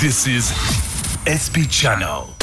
This is SP Channel.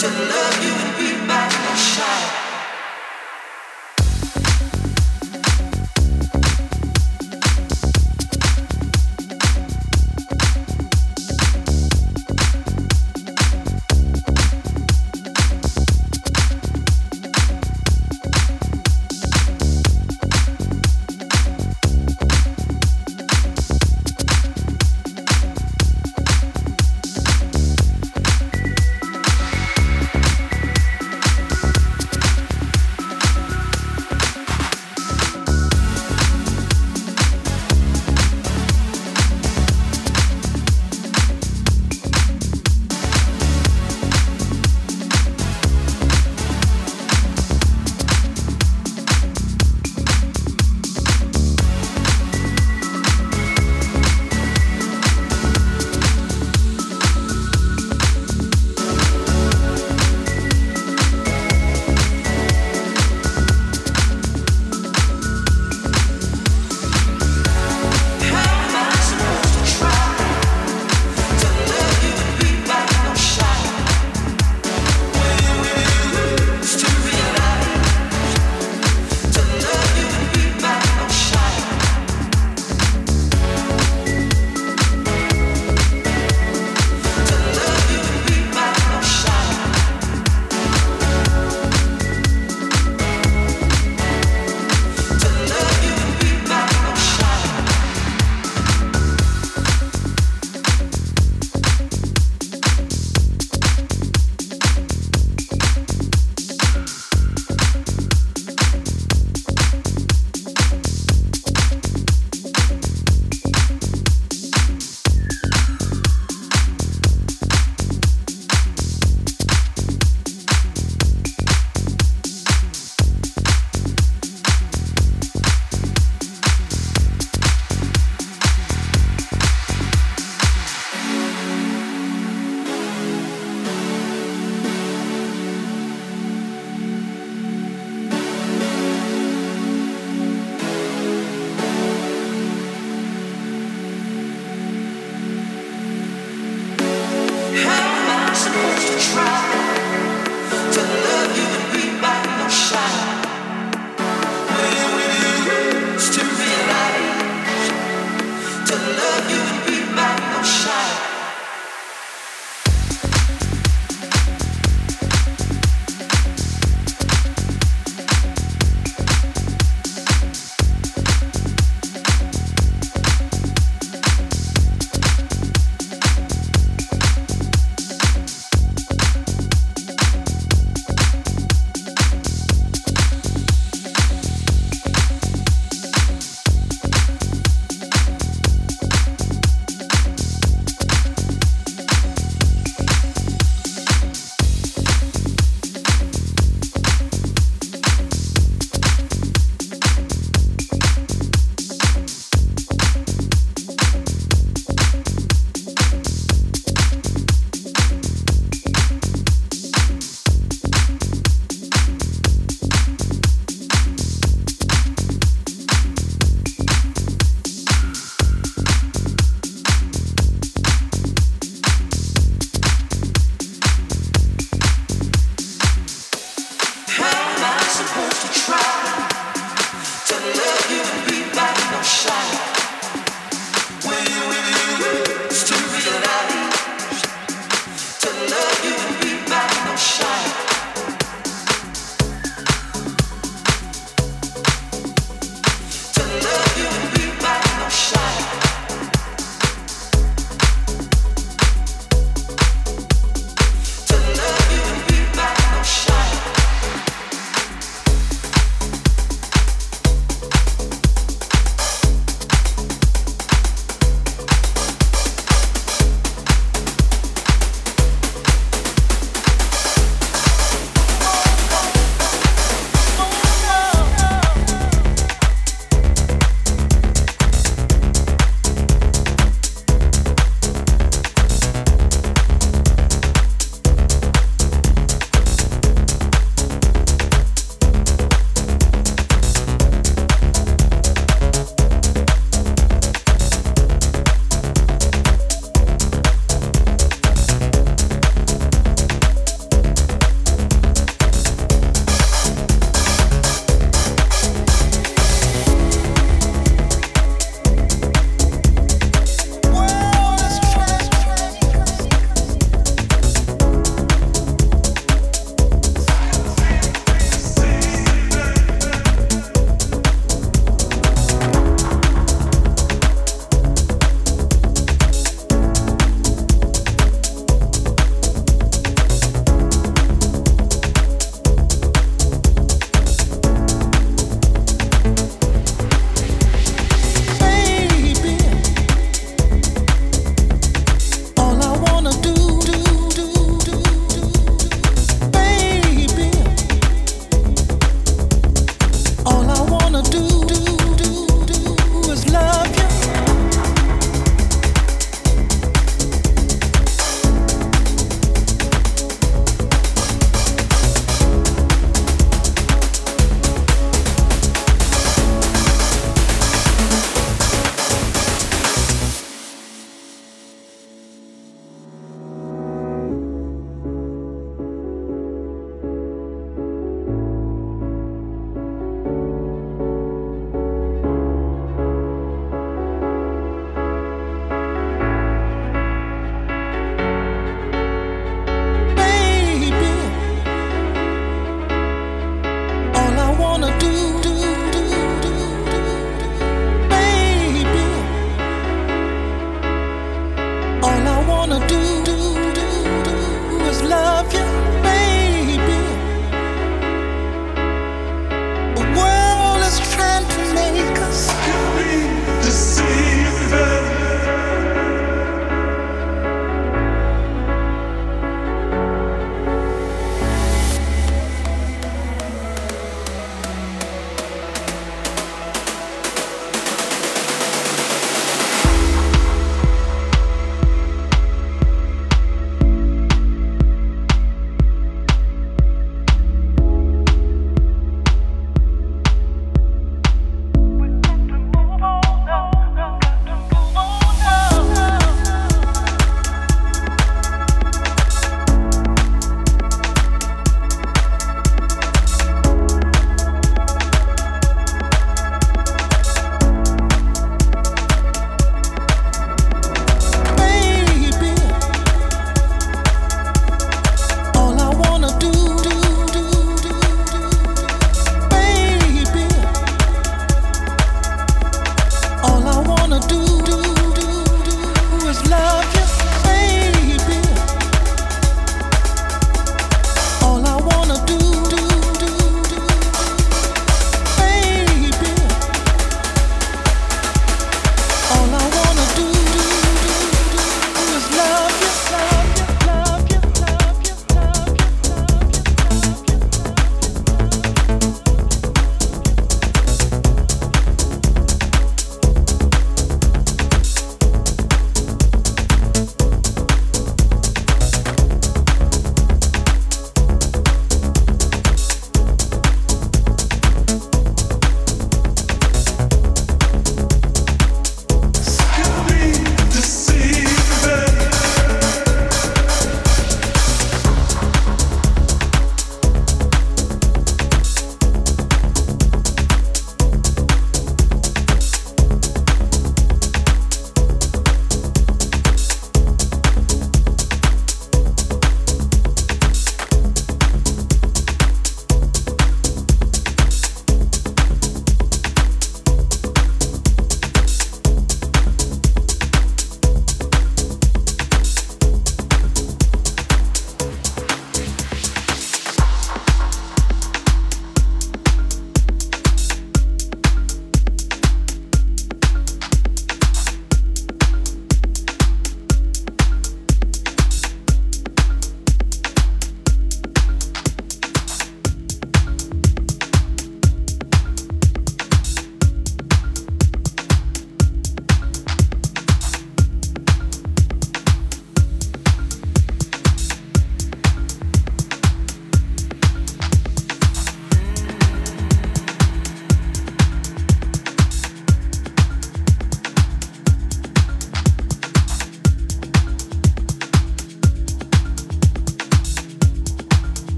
to love you.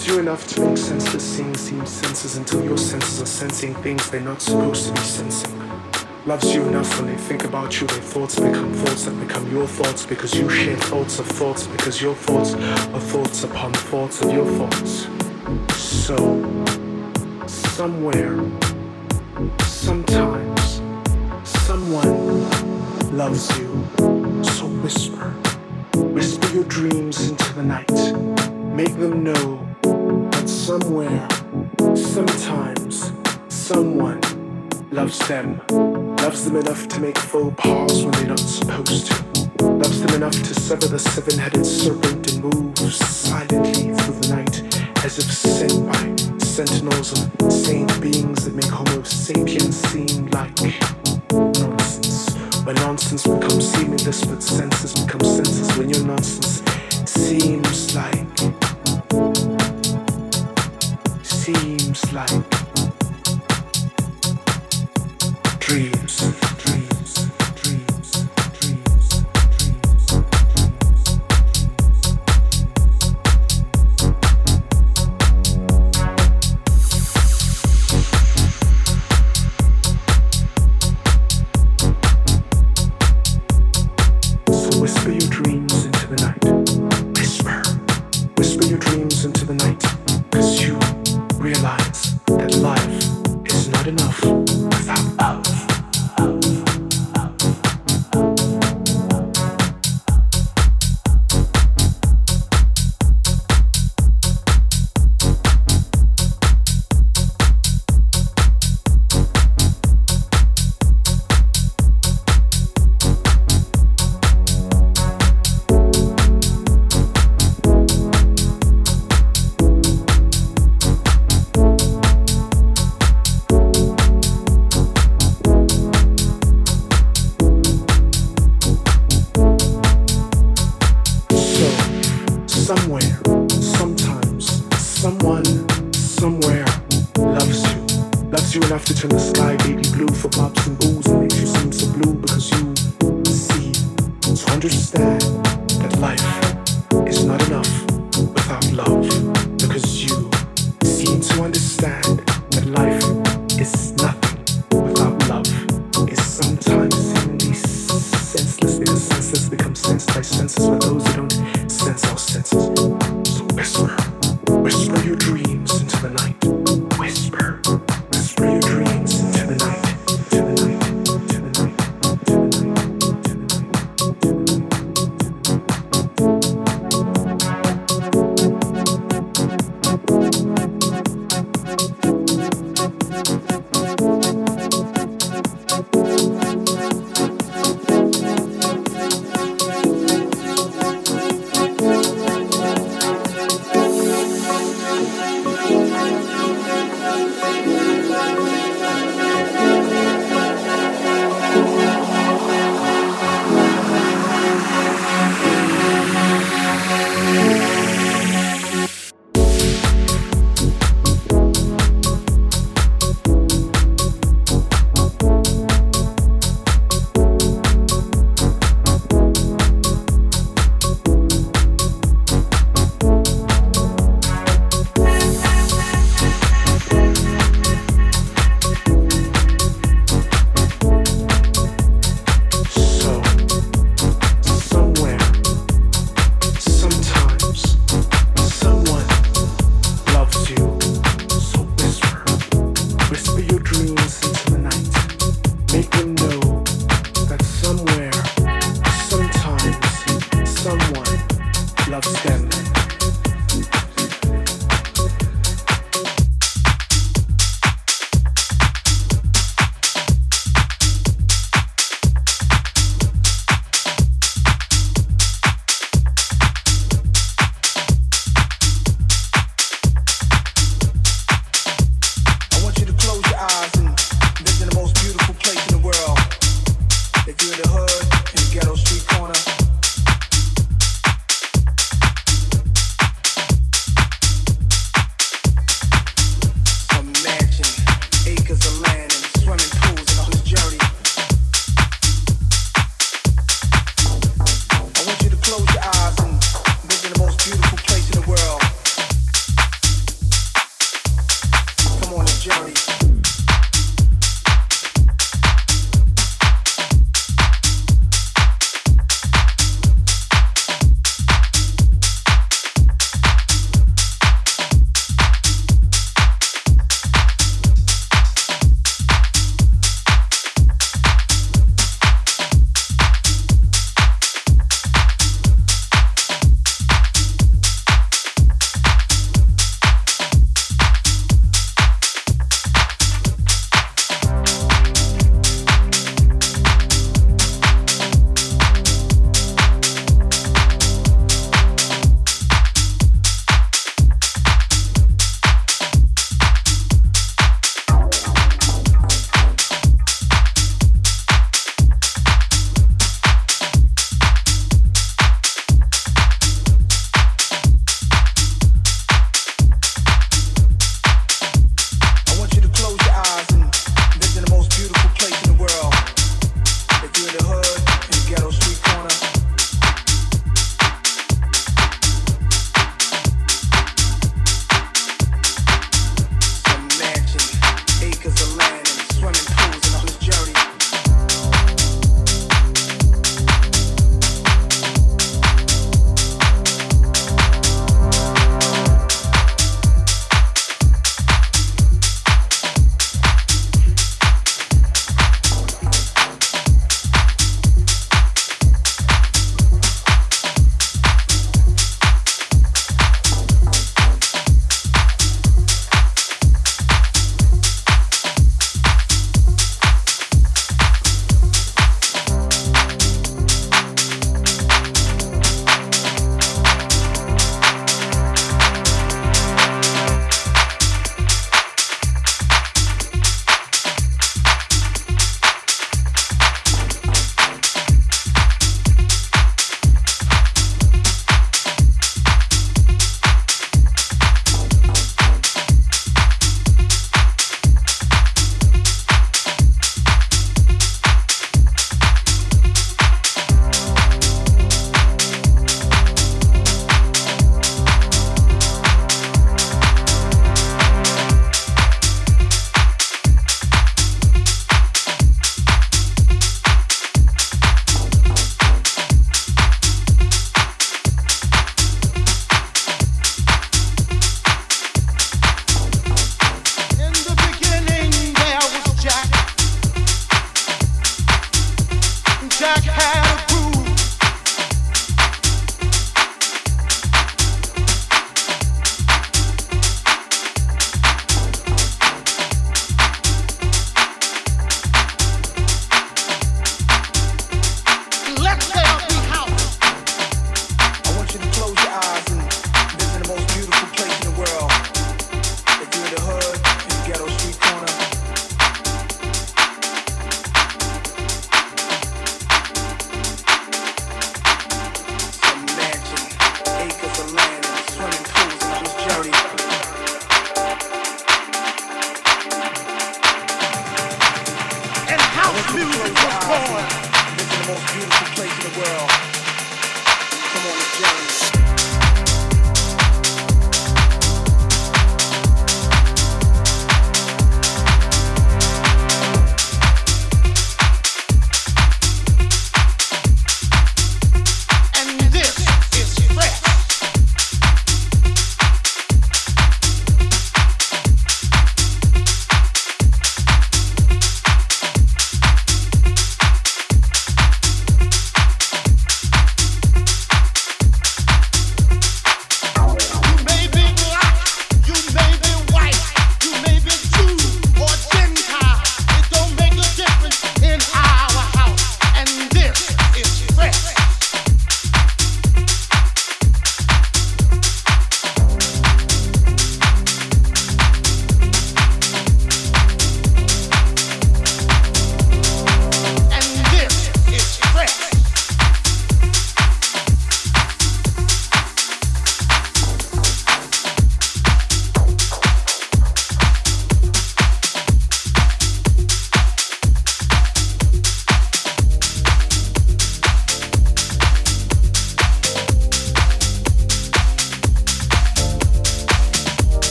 Loves you enough to make sense senseless things seem senses until your senses are sensing things they're not supposed to be sensing. Loves you enough when they think about you, their thoughts become thoughts that become your thoughts because you share thoughts of thoughts because your thoughts are thoughts upon thoughts of your thoughts. So, somewhere, sometimes, someone loves you. So whisper, whisper your dreams into the night. Make them know somewhere, sometimes, someone loves them. Loves them enough to make faux pas when they're not supposed to. Loves them enough to sever the seven headed serpent and move silently through the night as if sent by sentinels of saint beings that make Homo sapiens seem like nonsense. When nonsense becomes seamless, but senses become senses. When your nonsense seems like, seems like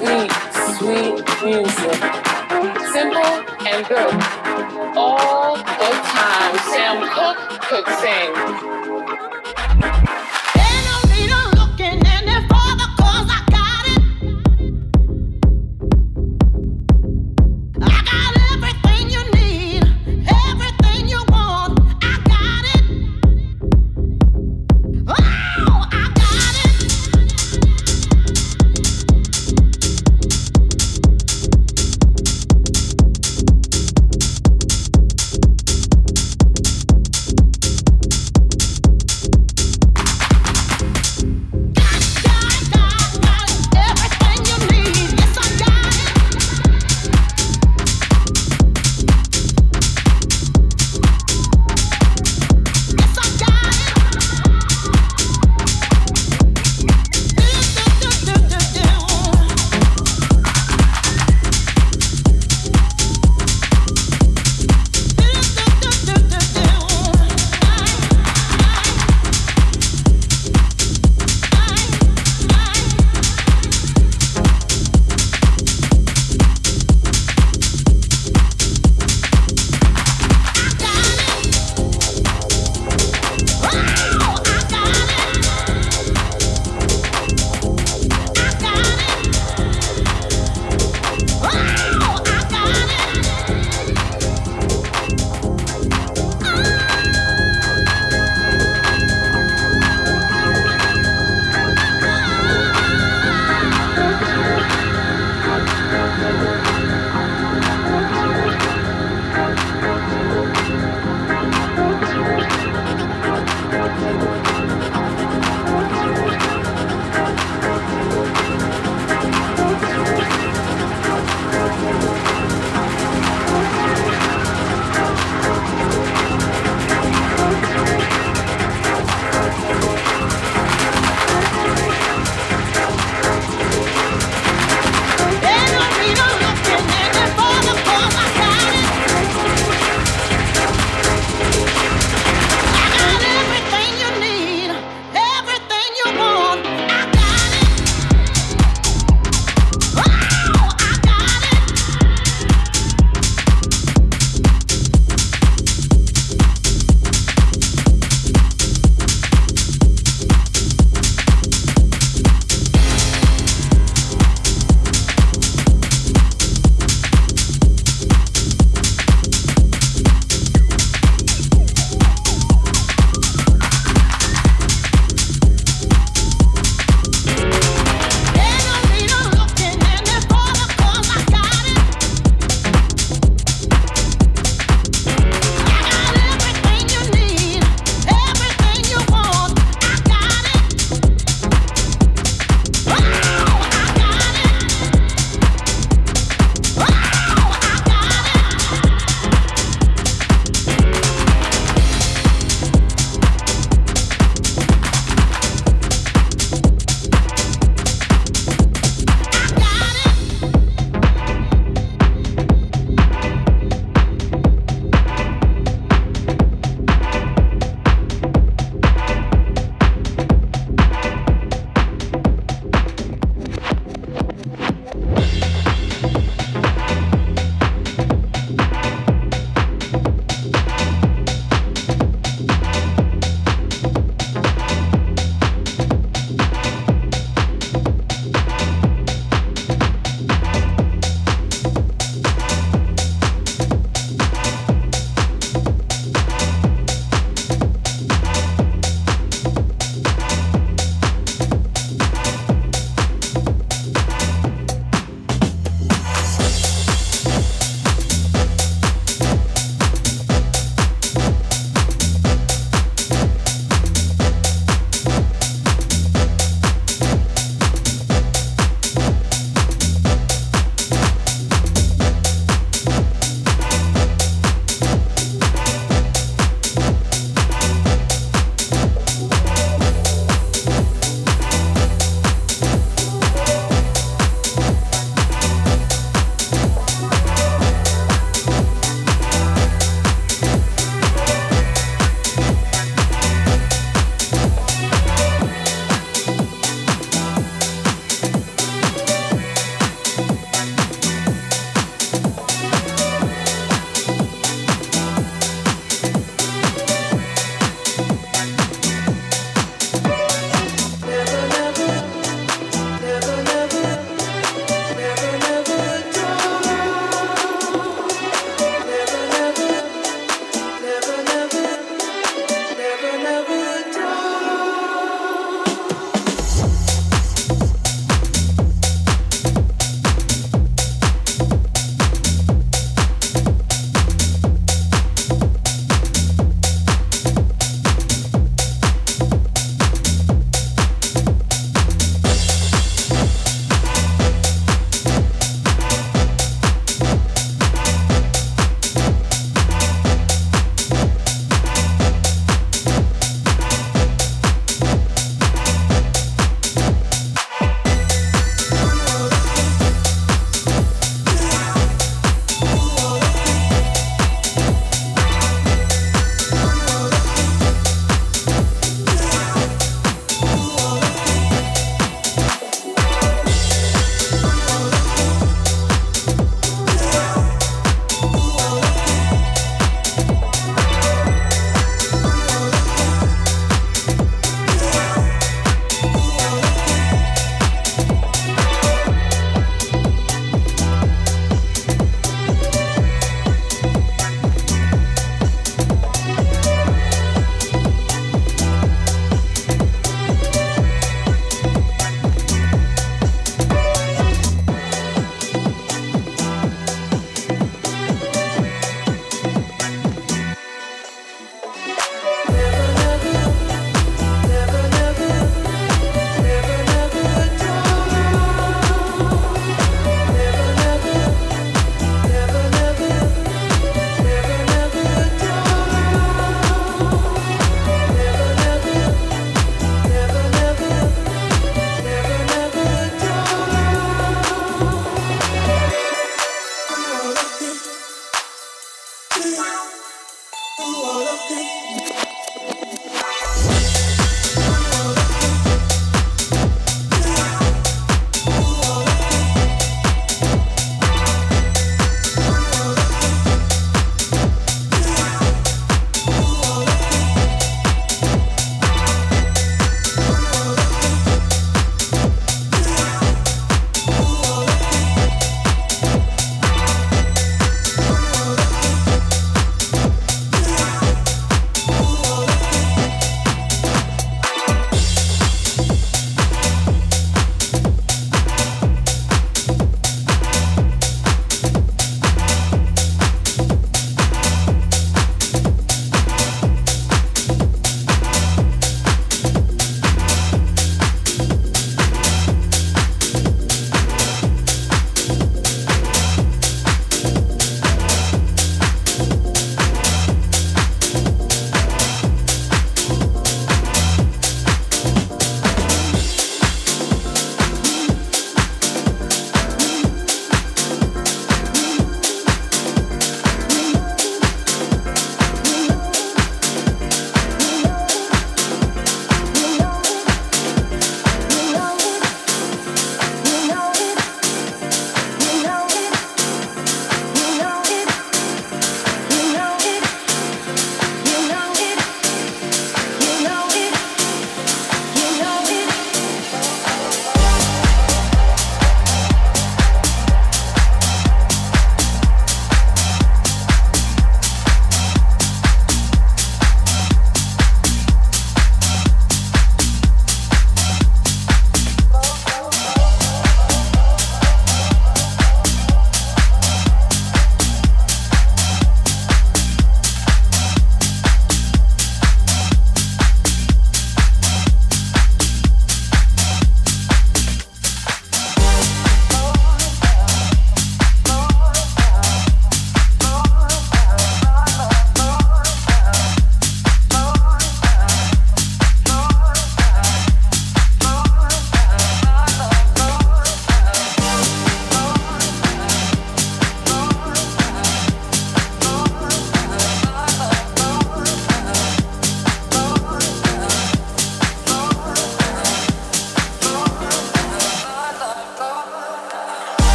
sweet, sweet music. Simple and good. All the time. Sam Cooke could sing.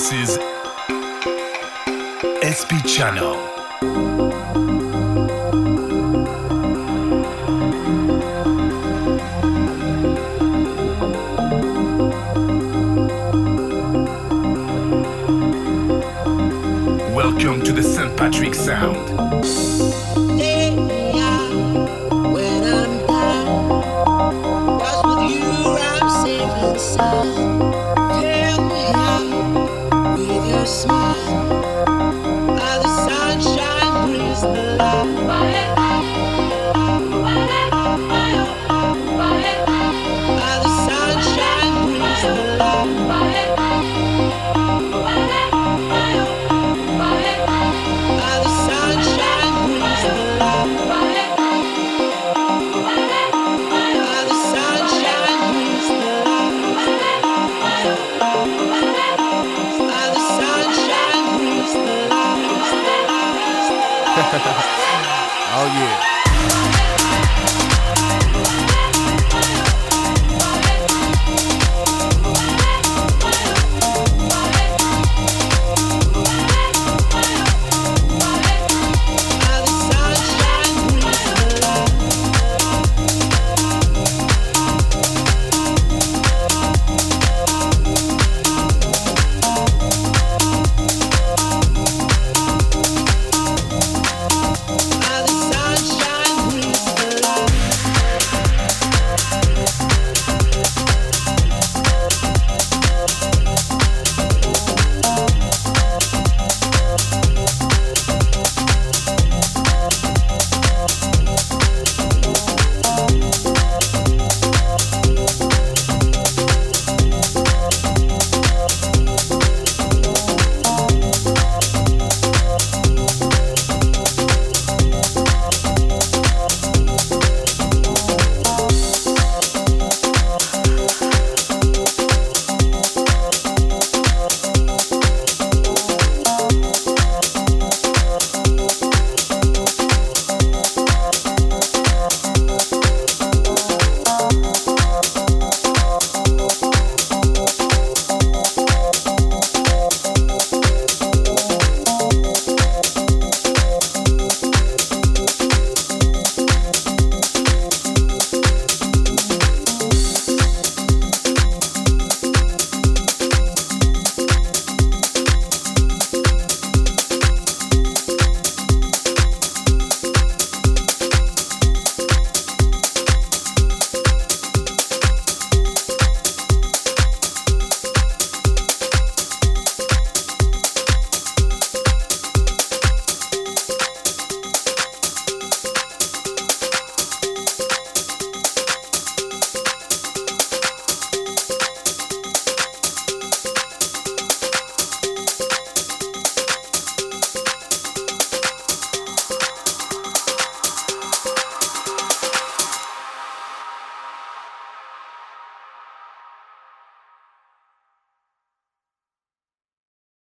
This is SP Channel. Welcome to the St. Patrick Sound.